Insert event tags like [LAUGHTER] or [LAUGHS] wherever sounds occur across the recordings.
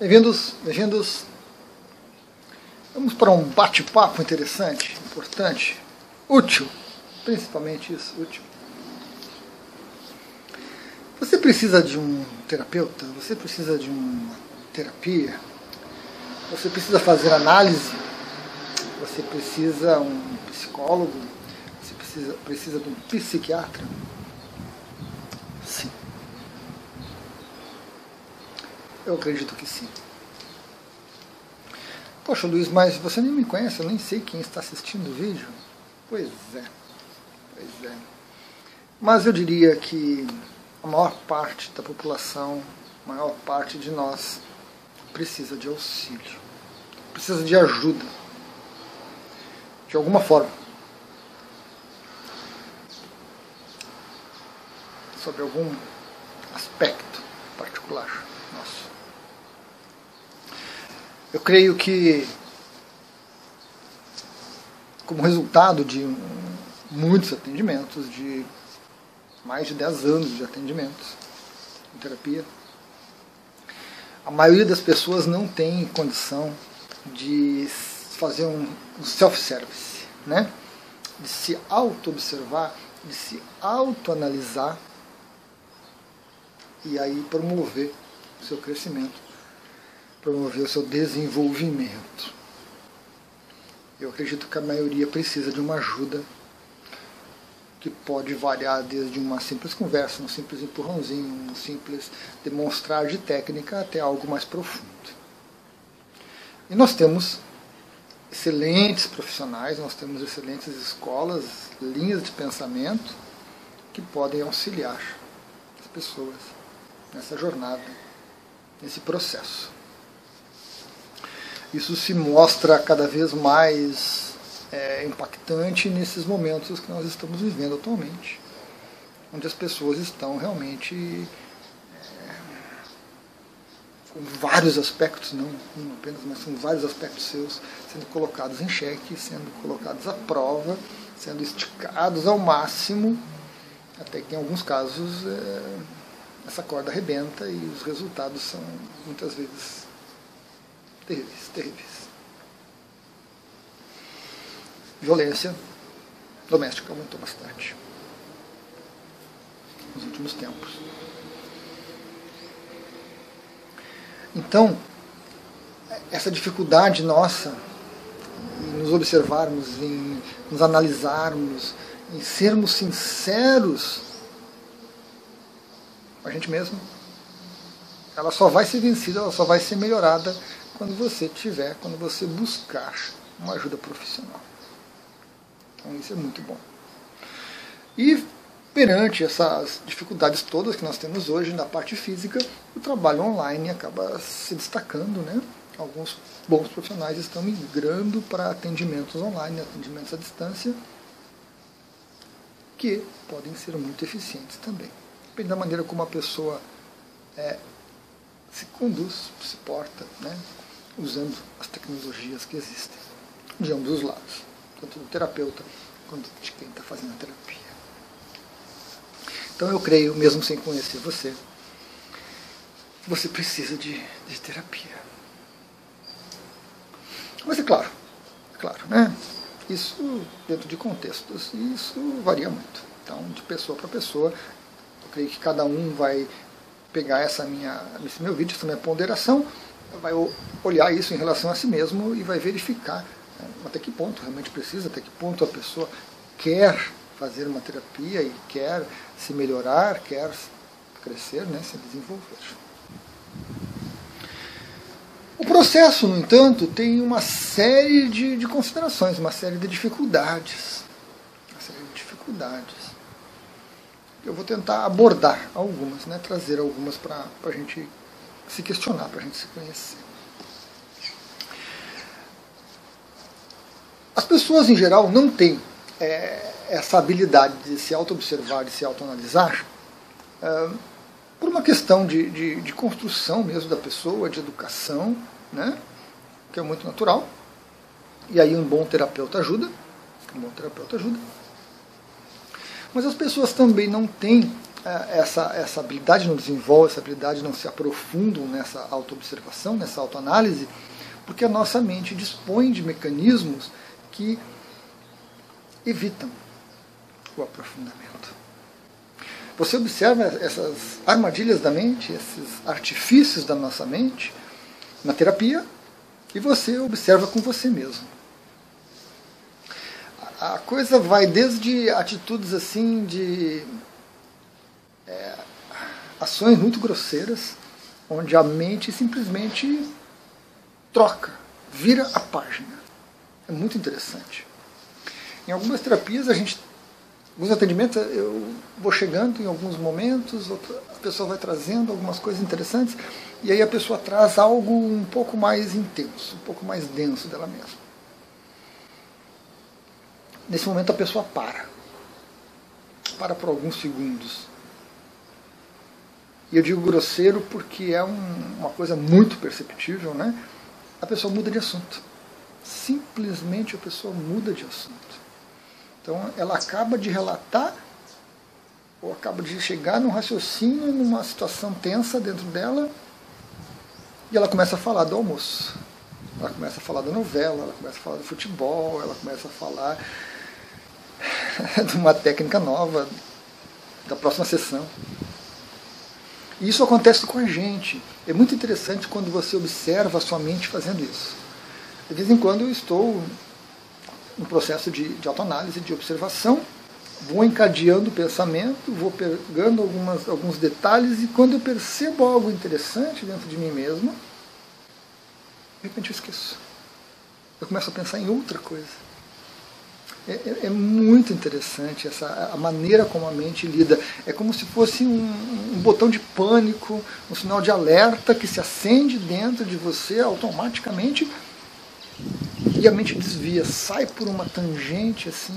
Bem-vindos, bem-vindos. Vamos para um bate-papo interessante, importante, útil, principalmente isso, útil. Você precisa de um terapeuta? Você precisa de uma terapia? Você precisa fazer análise? Você precisa um psicólogo? Você precisa, precisa de um psiquiatra? Sim. Eu acredito que sim. Poxa, Luiz, mas você nem me conhece, eu nem sei quem está assistindo o vídeo. Pois é, pois é. Mas eu diria que a maior parte da população, a maior parte de nós, precisa de auxílio, precisa de ajuda, de alguma forma. Sobre algum aspecto particular. Eu creio que, como resultado de muitos atendimentos, de mais de 10 anos de atendimentos em terapia, a maioria das pessoas não tem condição de fazer um, self-service, né? de se auto-observar, de se auto-analisar e aí promover o seu crescimento promover o seu desenvolvimento. Eu acredito que a maioria precisa de uma ajuda que pode variar desde uma simples conversa, um simples empurrãozinho, um simples demonstrar de técnica até algo mais profundo. E nós temos excelentes profissionais, nós temos excelentes escolas, linhas de pensamento que podem auxiliar as pessoas nessa jornada, nesse processo. Isso se mostra cada vez mais é, impactante nesses momentos que nós estamos vivendo atualmente, onde as pessoas estão realmente é, com vários aspectos, não um apenas, mas com vários aspectos seus sendo colocados em xeque, sendo colocados à prova, sendo esticados ao máximo, até que em alguns casos é, essa corda arrebenta e os resultados são muitas vezes terríveis, terríveis. Violência doméstica aumentou bastante nos últimos tempos. Então, essa dificuldade nossa em nos observarmos, em nos analisarmos, em sermos sinceros com a gente mesmo, ela só vai ser vencida, ela só vai ser melhorada quando você tiver, quando você buscar uma ajuda profissional. Então isso é muito bom. E perante essas dificuldades todas que nós temos hoje na parte física, o trabalho online acaba se destacando, né? Alguns bons profissionais estão migrando para atendimentos online, atendimentos à distância, que podem ser muito eficientes também. Depende da maneira como a pessoa é, se conduz, se porta, né? Usando as tecnologias que existem, de ambos os lados, tanto do terapeuta quanto de quem está fazendo a terapia. Então eu creio, mesmo sem conhecer você, você precisa de, de terapia. Mas é claro, é claro, né? Isso dentro de contextos, isso varia muito. Então, de pessoa para pessoa, eu creio que cada um vai pegar essa minha, esse meu vídeo, essa minha ponderação, vai olhar isso em relação a si mesmo e vai verificar né, até que ponto realmente precisa, até que ponto a pessoa quer fazer uma terapia e quer se melhorar, quer crescer, né, se desenvolver. O processo, no entanto, tem uma série de, de considerações, uma série de dificuldades. Uma série de dificuldades. Eu vou tentar abordar algumas, né, trazer algumas para a gente se questionar, para a gente se conhecer. As pessoas, em geral, não têm é, essa habilidade de se auto-observar, de se auto-analisar, é, por uma questão de, de, de, construção mesmo da pessoa, de educação, né, que é muito natural. E aí um bom terapeuta ajuda, um bom terapeuta ajuda. Mas as pessoas também não têm essa, essa habilidade não desenvolve, essa habilidade não se aprofundam nessa autoobservação, nessa autoanálise, porque a nossa mente dispõe de mecanismos que evitam o aprofundamento. Você observa essas armadilhas da mente, esses artifícios da nossa mente na terapia e você observa com você mesmo. A coisa vai desde atitudes assim de é, ações muito grosseiras, onde a mente simplesmente troca, vira a página. É muito interessante. Em algumas terapias, a gente, alguns atendimentos, eu vou chegando em alguns momentos, a pessoa vai trazendo algumas coisas interessantes, e aí a pessoa traz algo um pouco mais intenso, um pouco mais denso dela mesma. Nesse momento a pessoa para. Para por alguns segundos. E eu digo grosseiro porque é um, uma coisa muito perceptível, né? A pessoa muda de assunto. Simplesmente a pessoa muda de assunto. Então ela acaba de relatar ou acaba de chegar num raciocínio, numa situação tensa dentro dela, e ela começa a falar do almoço. Ela começa a falar da novela, ela começa a falar do futebol, ela começa a falar [LAUGHS] de uma técnica nova da próxima sessão. Isso acontece com a gente. É muito interessante quando você observa a sua mente fazendo isso. De vez em quando eu estou no processo de, de autoanálise, de observação, vou encadeando o pensamento, vou pegando algumas, alguns detalhes e quando eu percebo algo interessante dentro de mim mesmo, de repente eu esqueço. Eu começo a pensar em outra coisa. É, é, é, muito interessante essa, a maneira como a mente lida. É como se fosse um, um, botão de pânico, um sinal de alerta que se acende dentro de você automaticamente e a mente desvia, sai por uma tangente assim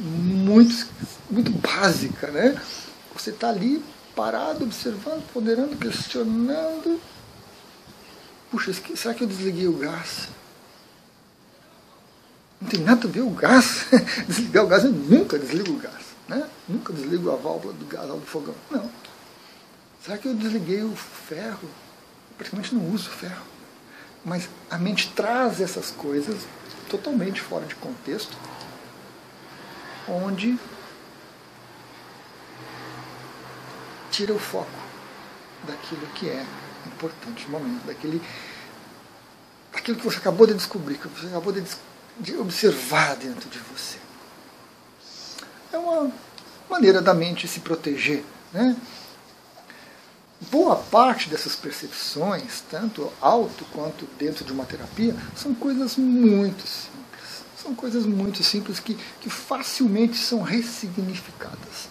muito, muito básica, né? Você está ali parado, observando, ponderando, questionando. Puxa, será que eu desliguei o gás? Não tem nada a ver o gás. [LAUGHS] Desligar o gás, eu nunca desligo o gás. Né? Nunca desligo a válvula do gás, do fogão. Não. Será que eu desliguei o ferro? Eu praticamente não uso ferro. Mas a mente traz essas coisas totalmente fora de contexto onde tira o foco daquilo que é importante no momento, daquele, daquilo que você acabou de descobrir, que você acabou de, de observar dentro de você. É uma maneira da mente se proteger. Né? Boa parte dessas percepções, tanto alto quanto dentro de uma terapia, são coisas muito simples são coisas muito simples que, que facilmente são ressignificadas.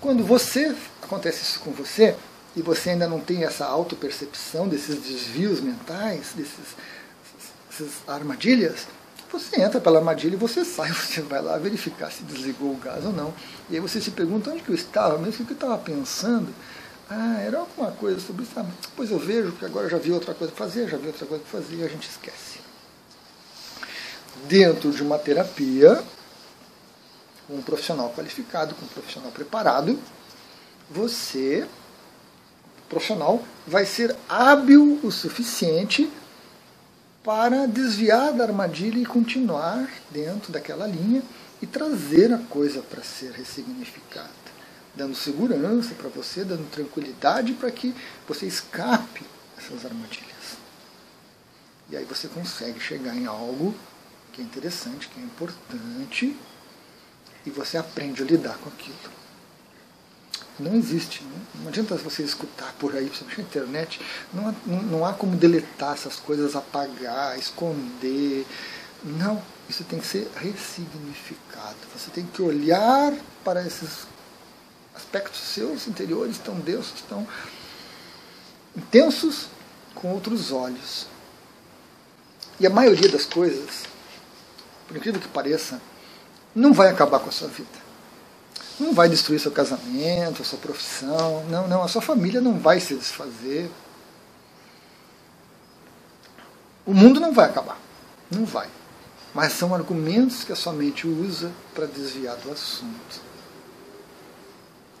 Quando você acontece isso com você e você ainda não tem essa autopercepção desses desvios mentais, desses, dessas armadilhas, você entra pela armadilha e você sai, [LAUGHS] você vai lá verificar se desligou o gás ou não. E aí você se pergunta onde que eu estava, mesmo o que eu estava pensando. Ah, era alguma coisa sobre isso. Ah, pois eu vejo, porque agora já vi outra coisa para fazer, já vi outra coisa para fazer e a gente esquece dentro de uma terapia, com um profissional qualificado, com um profissional preparado, você, profissional, vai ser hábil o suficiente para desviar da armadilha e continuar dentro daquela linha e trazer a coisa para ser ressignificada, dando segurança para você, dando tranquilidade para que você escape dessas armadilhas. E aí você consegue chegar em algo que é interessante, que é importante, e você aprende a lidar com aquilo. Não existe, né? não adianta você escutar por aí, principalmente na internet, não há, não há como deletar essas coisas, apagar, esconder. Não, isso tem que ser ressignificado. Você tem que olhar para esses aspectos seus interiores tão densos, tão intensos, com outros olhos. E a maioria das coisas por incrível que pareça, não vai acabar com a sua vida. Não vai destruir seu casamento, a sua profissão. Não, não, a sua família não vai se desfazer. O mundo não vai acabar. Não vai. Mas são argumentos que a sua mente usa para desviar do assunto.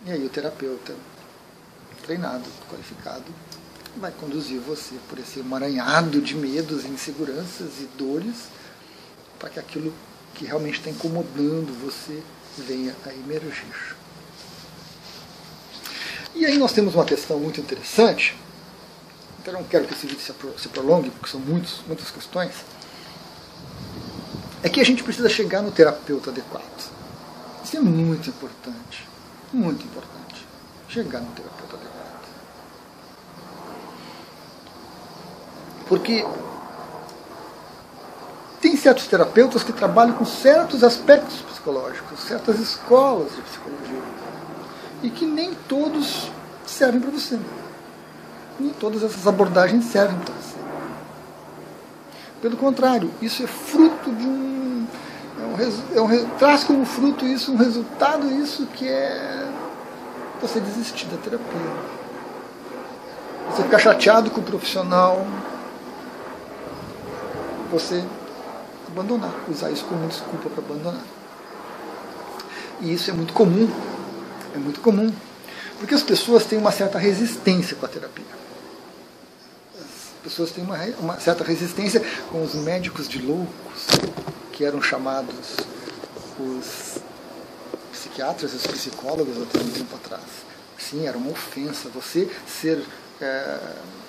E aí o terapeuta treinado, qualificado, vai conduzir você por esse emaranhado de medos, inseguranças e dores, para que aquilo que realmente está incomodando você venha a emergir. E aí nós temos uma questão muito interessante, então eu não quero que esse vídeo se prolongue, porque são muitos, muitas questões, é que a gente precisa chegar no terapeuta adequado. Isso é muito importante, muito importante, chegar no terapeuta adequado. Porque certos terapeutas que trabalham com certos aspectos psicológicos, certas escolas de psicologia, e que nem todos servem para você. Nem todas essas abordagens servem para você. Pelo contrário, isso é fruto de um. É um, é um, traz como fruto isso, um resultado isso que é você desistir da terapia. Você ficar chateado com o profissional, você abandonar, usar isso como desculpa para abandonar. E isso é muito comum, é muito comum, porque as pessoas têm uma certa resistência com a terapia. As pessoas têm uma, uma certa resistência com os médicos de loucos, que eram chamados os psiquiatras e os psicólogos até um tempo atrás. Sim, era uma ofensa você ser é,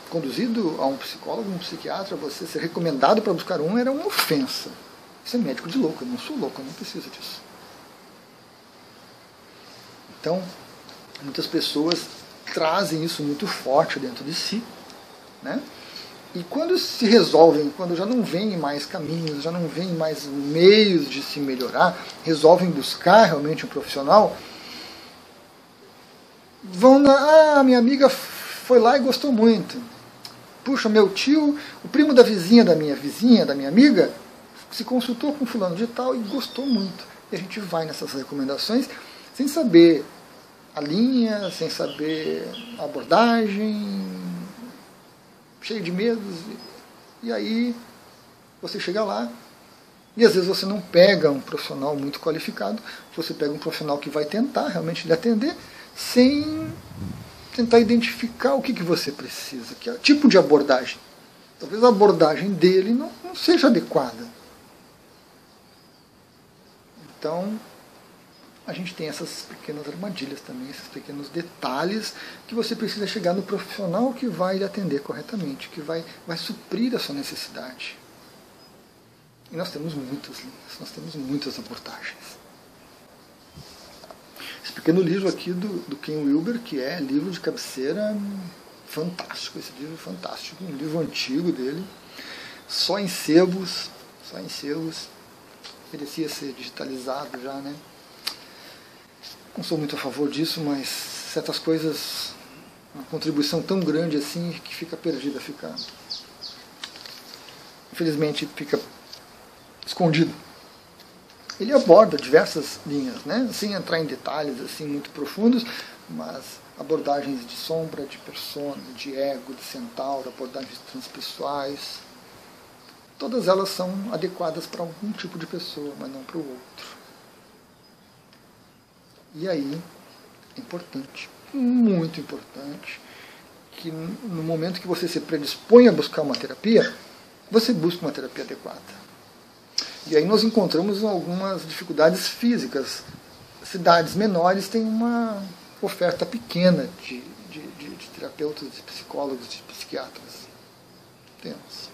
conduzido a um psicólogo, um psiquiatra, você ser recomendado para buscar um era uma ofensa. Isso é médico de louco, eu não sou louco, eu não preciso disso. Então, muitas pessoas trazem isso muito forte dentro de si, né? E quando se resolvem, quando já não vêm mais caminhos, já não vêm mais meios de se melhorar, resolvem buscar realmente um profissional, vão na, ah, minha amiga foi lá e gostou muito puxa, meu tio, o primo da vizinha da minha vizinha, da minha amiga, se consultou com fulano de tal e gostou muito. E a gente vai nessas recomendações sem saber a linha, sem saber a abordagem, cheio de medos. E aí você chega lá e às vezes você não pega um profissional muito qualificado, você pega um profissional que vai tentar realmente lhe atender sem tentar identificar o que, que você precisa, que é o tipo de abordagem. Talvez a abordagem dele não, não seja adequada. Então, a gente tem essas pequenas armadilhas também, esses pequenos detalhes que você precisa chegar no profissional que vai lhe atender corretamente, que vai, vai suprir a sua necessidade. E nós temos muitas linhas, nós temos muitas abordagens pequeno livro aqui do, do Ken Wilber, que é livro de cabeceira fantástico, esse livro é fantástico, um livro antigo dele, só em sebos, só em sebos, merecia ser digitalizado já, né? Não sou muito a favor disso, mas certas coisas, uma contribuição tão grande assim que fica perdida, fica. Infelizmente fica escondido ele aborda diversas linhas, né? sem entrar em detalhes assim muito profundos, mas abordagens de sombra, de persona, de ego, de centauro, abordagens transpessoais, todas elas são adequadas para algum tipo de pessoa, mas não para o outro. E aí é importante, muito importante, que no momento que você se predispõe a buscar uma terapia, você busca uma terapia adequada. E aí nós encontramos algumas dificuldades físicas. Cidades menores têm uma oferta pequena de, de, de, de terapeutas, de psicólogos, de psiquiatras. Temos.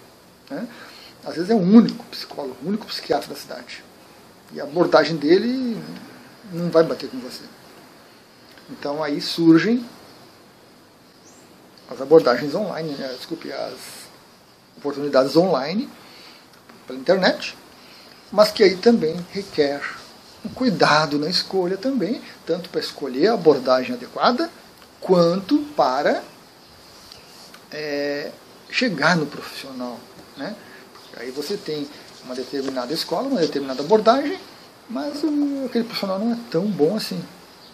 Né? Às vezes é o único psicólogo, o único psiquiatra da cidade. E a abordagem dele não vai bater com você. Então aí surgem as abordagens online, né? desculpe, as oportunidades online pela internet, mas que aí também requer um cuidado na escolha também, tanto para escolher a abordagem adequada, quanto para é, chegar no profissional. Né? Porque aí você tem uma determinada escola, uma determinada abordagem, mas o, aquele profissional não é tão bom assim,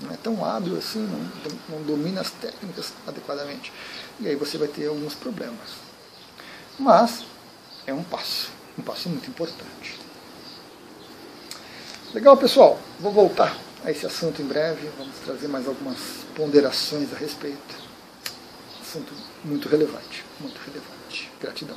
não é tão hábil assim, não, não domina as técnicas adequadamente. E aí você vai ter alguns problemas. Mas é um passo, um passo muito importante. Legal, pessoal? Vou voltar a esse assunto em breve, vamos trazer mais algumas ponderações a respeito. Assunto muito relevante, muito relevante. Gratidão.